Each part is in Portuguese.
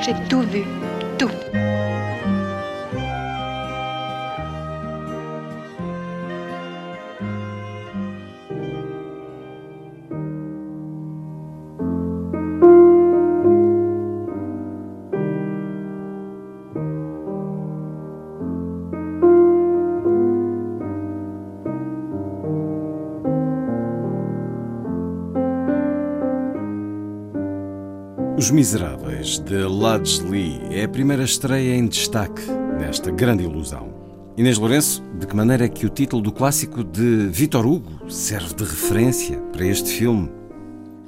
J'ai tout vu, tout. Os Miseráveis, de Lodge Lee, é a primeira estreia em destaque nesta grande ilusão. Inês Lourenço, de que maneira é que o título do clássico de Vitor Hugo serve de referência para este filme?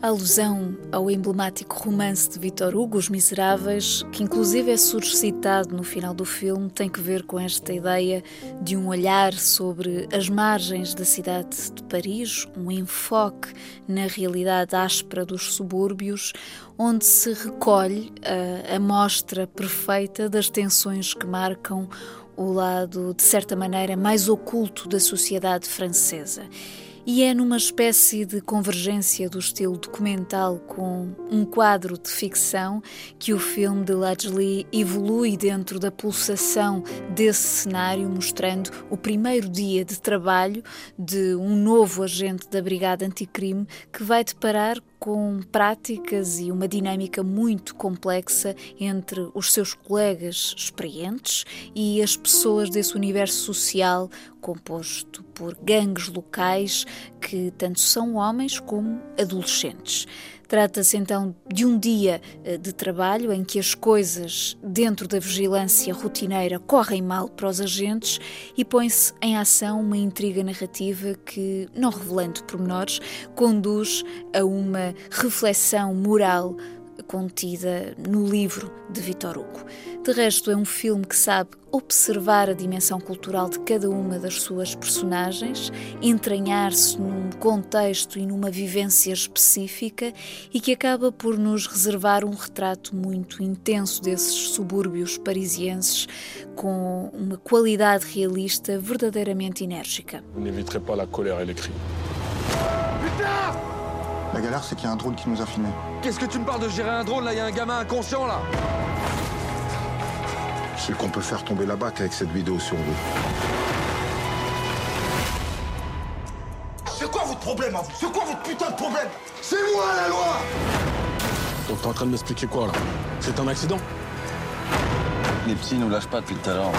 Alusão ao emblemático romance de Victor Hugo, Os Miseráveis, que inclusive é suscitado no final do filme, tem que ver com esta ideia de um olhar sobre as margens da cidade de Paris, um enfoque na realidade áspera dos subúrbios, onde se recolhe a amostra perfeita das tensões que marcam o lado, de certa maneira, mais oculto da sociedade francesa. E é numa espécie de convergência do estilo documental com um quadro de ficção que o filme de Lee evolui dentro da pulsação desse cenário, mostrando o primeiro dia de trabalho de um novo agente da Brigada Anticrime que vai deparar com práticas e uma dinâmica muito complexa entre os seus colegas experientes e as pessoas desse universo social composto por gangues locais que tanto são homens como adolescentes. Trata-se então de um dia eh, de trabalho em que as coisas dentro da vigilância rotineira correm mal para os agentes e põe-se em ação uma intriga narrativa que, não revelando pormenores, conduz a uma reflexão moral contida no livro de Vitor Hugo. De resto, é um filme que sabe observar a dimensão cultural de cada uma das suas personagens, entranhar-se num contexto e numa vivência específica e que acaba por nos reservar um retrato muito intenso desses subúrbios parisienses com uma qualidade realista verdadeiramente enérgica. N'éviterez pas la colère et les cris. La galère, c'est qu'il y a un drone qui nous a filmés. Qu'est-ce que tu me parles de gérer un drone là? Il y a un gamin inconscient là Je sais qu'on peut faire tomber la bac avec cette vidéo sur vous. C'est quoi votre problème à vous C'est quoi votre putain de problème? C'est moi la loi Donc t'es en train de m'expliquer quoi là? C'est un accident? Les petits nous lâchent pas depuis tout à l'heure.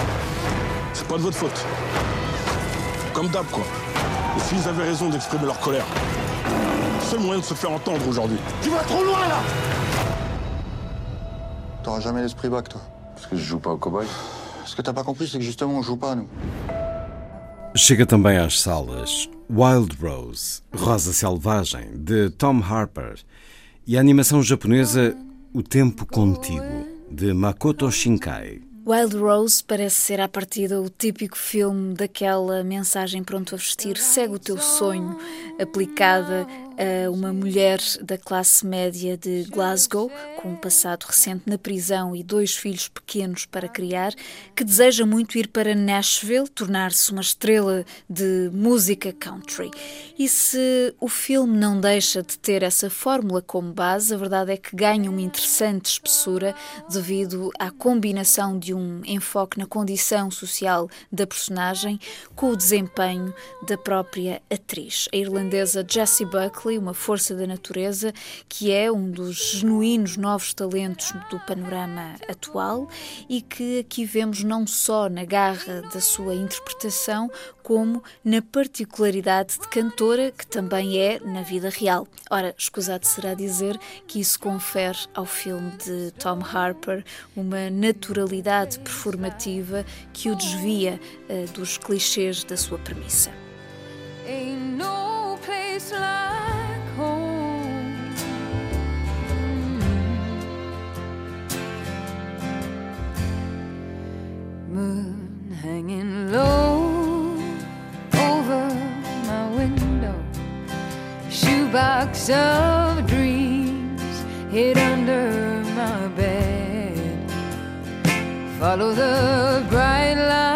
C'est pas de votre faute. Comme d'hab quoi. Les filles avaient raison d'exprimer leur colère. Seul moyen de se faire entendre aujourd'hui. Tu vas trop loin là T'auras jamais l'esprit bac, toi. Parce que je joue pas au cowboy. Ce que t'as pas compris, c'est que justement, on joue pas, nous. Chega também às salas Wild Rose, Rosa Selvagem, de Tom Harper, e a animação japonesa O Tempo Contigo, de Makoto Shinkai. Wild Rose parece ser à partida o típico filme daquela mensagem pronto a vestir, segue o teu sonho, aplicada a uma mulher da classe média de Glasgow, com um passado recente na prisão e dois filhos pequenos para criar, que deseja muito ir para Nashville, tornar-se uma estrela de música country. E se o filme não deixa de ter essa fórmula como base, a verdade é que ganha uma interessante espessura devido à combinação de um enfoque na condição social da personagem com o desempenho da própria atriz, a irlandesa Jessie Buckley, uma força da natureza que é um dos genuínos novos talentos do panorama atual e que aqui vemos não só na garra da sua interpretação, como na particularidade de cantora que também é na vida real. Ora, escusado será dizer que isso confere ao filme de Tom Harper uma naturalidade performativa que o desvia uh, dos clichês da sua premissa. Moon hanging low shoebox of dreams hid under my bed. Follow the bright light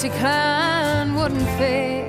Decline wouldn't face.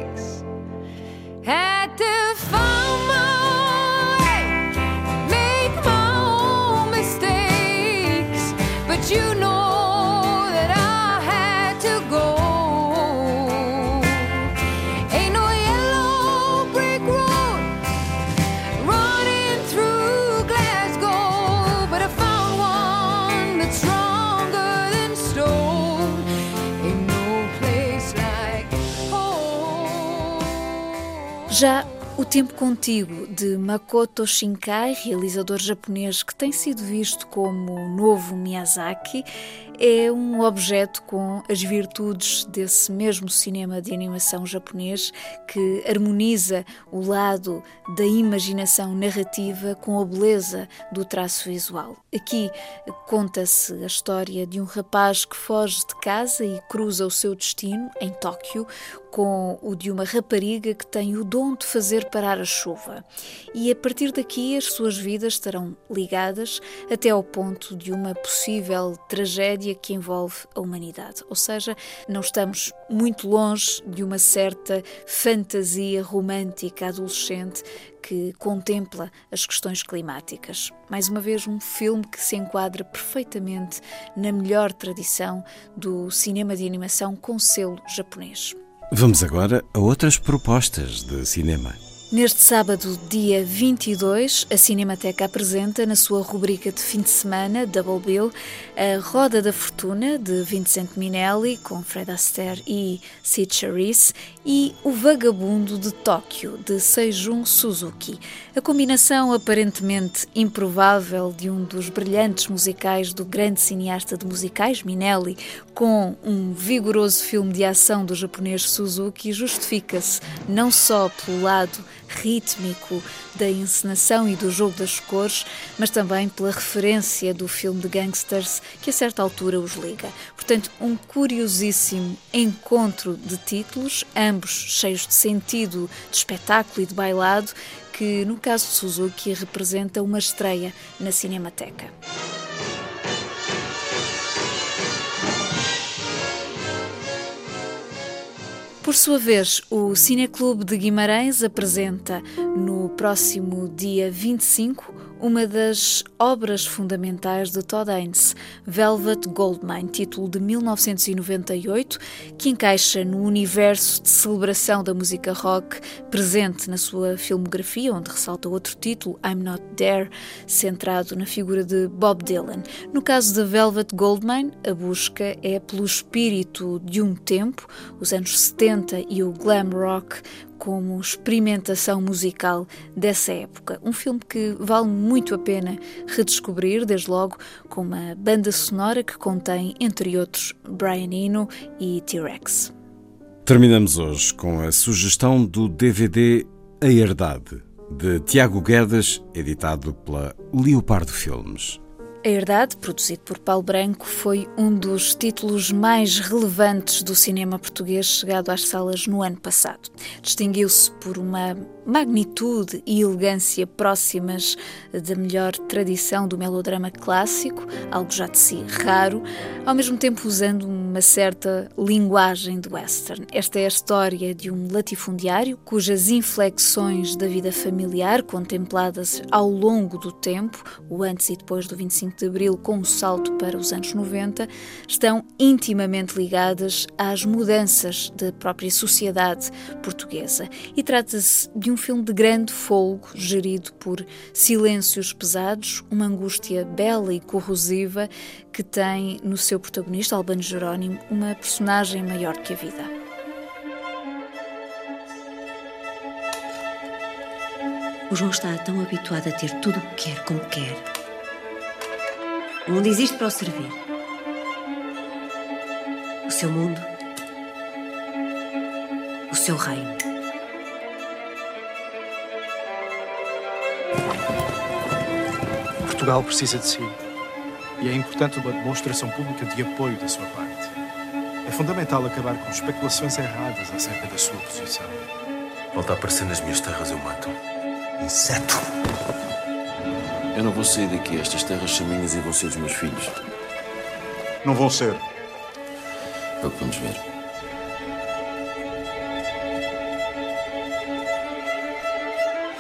Já O Tempo Contigo, de Makoto Shinkai, realizador japonês que tem sido visto como o novo Miyazaki, é um objeto com as virtudes desse mesmo cinema de animação japonês que harmoniza o lado da imaginação narrativa com a beleza do traço visual. Aqui conta-se a história de um rapaz que foge de casa e cruza o seu destino em Tóquio com o de uma rapariga que tem o dom de fazer parar a chuva. E a partir daqui as suas vidas estarão ligadas até ao ponto de uma possível tragédia que envolve a humanidade. Ou seja, não estamos muito longe de uma certa fantasia romântica adolescente que contempla as questões climáticas. Mais uma vez, um filme que se enquadra perfeitamente na melhor tradição do cinema de animação com selo japonês. Vamos agora a outras propostas de cinema. Neste sábado, dia 22, a Cinemateca apresenta, na sua rubrica de fim de semana, Double Bill, a Roda da Fortuna, de Vincent Minelli, com Fred Astaire e Sid Charisse, e O Vagabundo de Tóquio, de Seijun Suzuki. A combinação aparentemente improvável de um dos brilhantes musicais do grande cineasta de musicais, Minelli, com um vigoroso filme de ação do japonês Suzuki justifica-se não só pelo lado rítmico da encenação e do jogo das cores, mas também pela referência do filme de gangsters que a certa altura os liga. Portanto, um curiosíssimo encontro de títulos, ambos cheios de sentido de espetáculo e de bailado, que no caso de Suzuki representa uma estreia na Cinemateca. Por sua vez, o Cineclube de Guimarães apresenta no próximo dia 25 uma das obras fundamentais de Todd Haynes, Velvet Goldmine, título de 1998, que encaixa no universo de celebração da música rock presente na sua filmografia, onde ressalta outro título, I'm Not There, centrado na figura de Bob Dylan. No caso de Velvet Goldmine, a busca é pelo espírito de um tempo, os anos 70 e o glam rock, como experimentação musical dessa época. Um filme que vale muito a pena redescobrir, desde logo com uma banda sonora que contém, entre outros, Brian Eno e T-Rex. Terminamos hoje com a sugestão do DVD A Herdade, de Tiago Guedes, editado pela Leopardo Filmes. A Herdade, produzido por Paulo Branco, foi um dos títulos mais relevantes do cinema português chegado às salas no ano passado. Distinguiu-se por uma magnitude e elegância próximas da melhor tradição do melodrama clássico, algo já de si raro, ao mesmo tempo usando uma certa linguagem do western. Esta é a história de um latifundiário cujas inflexões da vida familiar, contempladas ao longo do tempo, o antes e depois do 25 25 de Abril com um salto para os anos 90, estão intimamente ligadas às mudanças da própria sociedade portuguesa. E trata-se de um filme de grande folgo, gerido por silêncios pesados, uma angústia bela e corrosiva que tem no seu protagonista, Albano Jerónimo, uma personagem maior que a vida. O João está tão habituado a ter tudo o que quer como quer. O mundo existe para o servir. O seu mundo. O seu reino. Portugal precisa de si. E é importante uma demonstração pública de apoio da sua parte. É fundamental acabar com especulações erradas acerca da sua posição. Volta a aparecer nas minhas terras, eu mato. Inseto! Eu não vou sair daqui. Estas terras são minhas e vão ser dos meus filhos. Não vão ser. É o que vamos ver.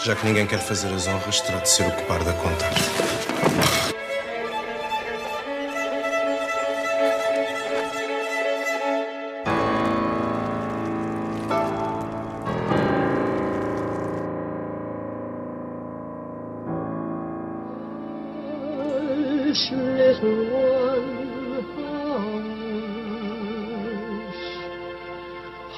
Já que ninguém quer fazer as honras, terá de ser o que par da contar.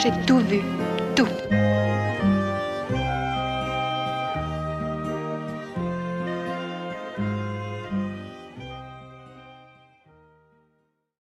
J'ai tout vu.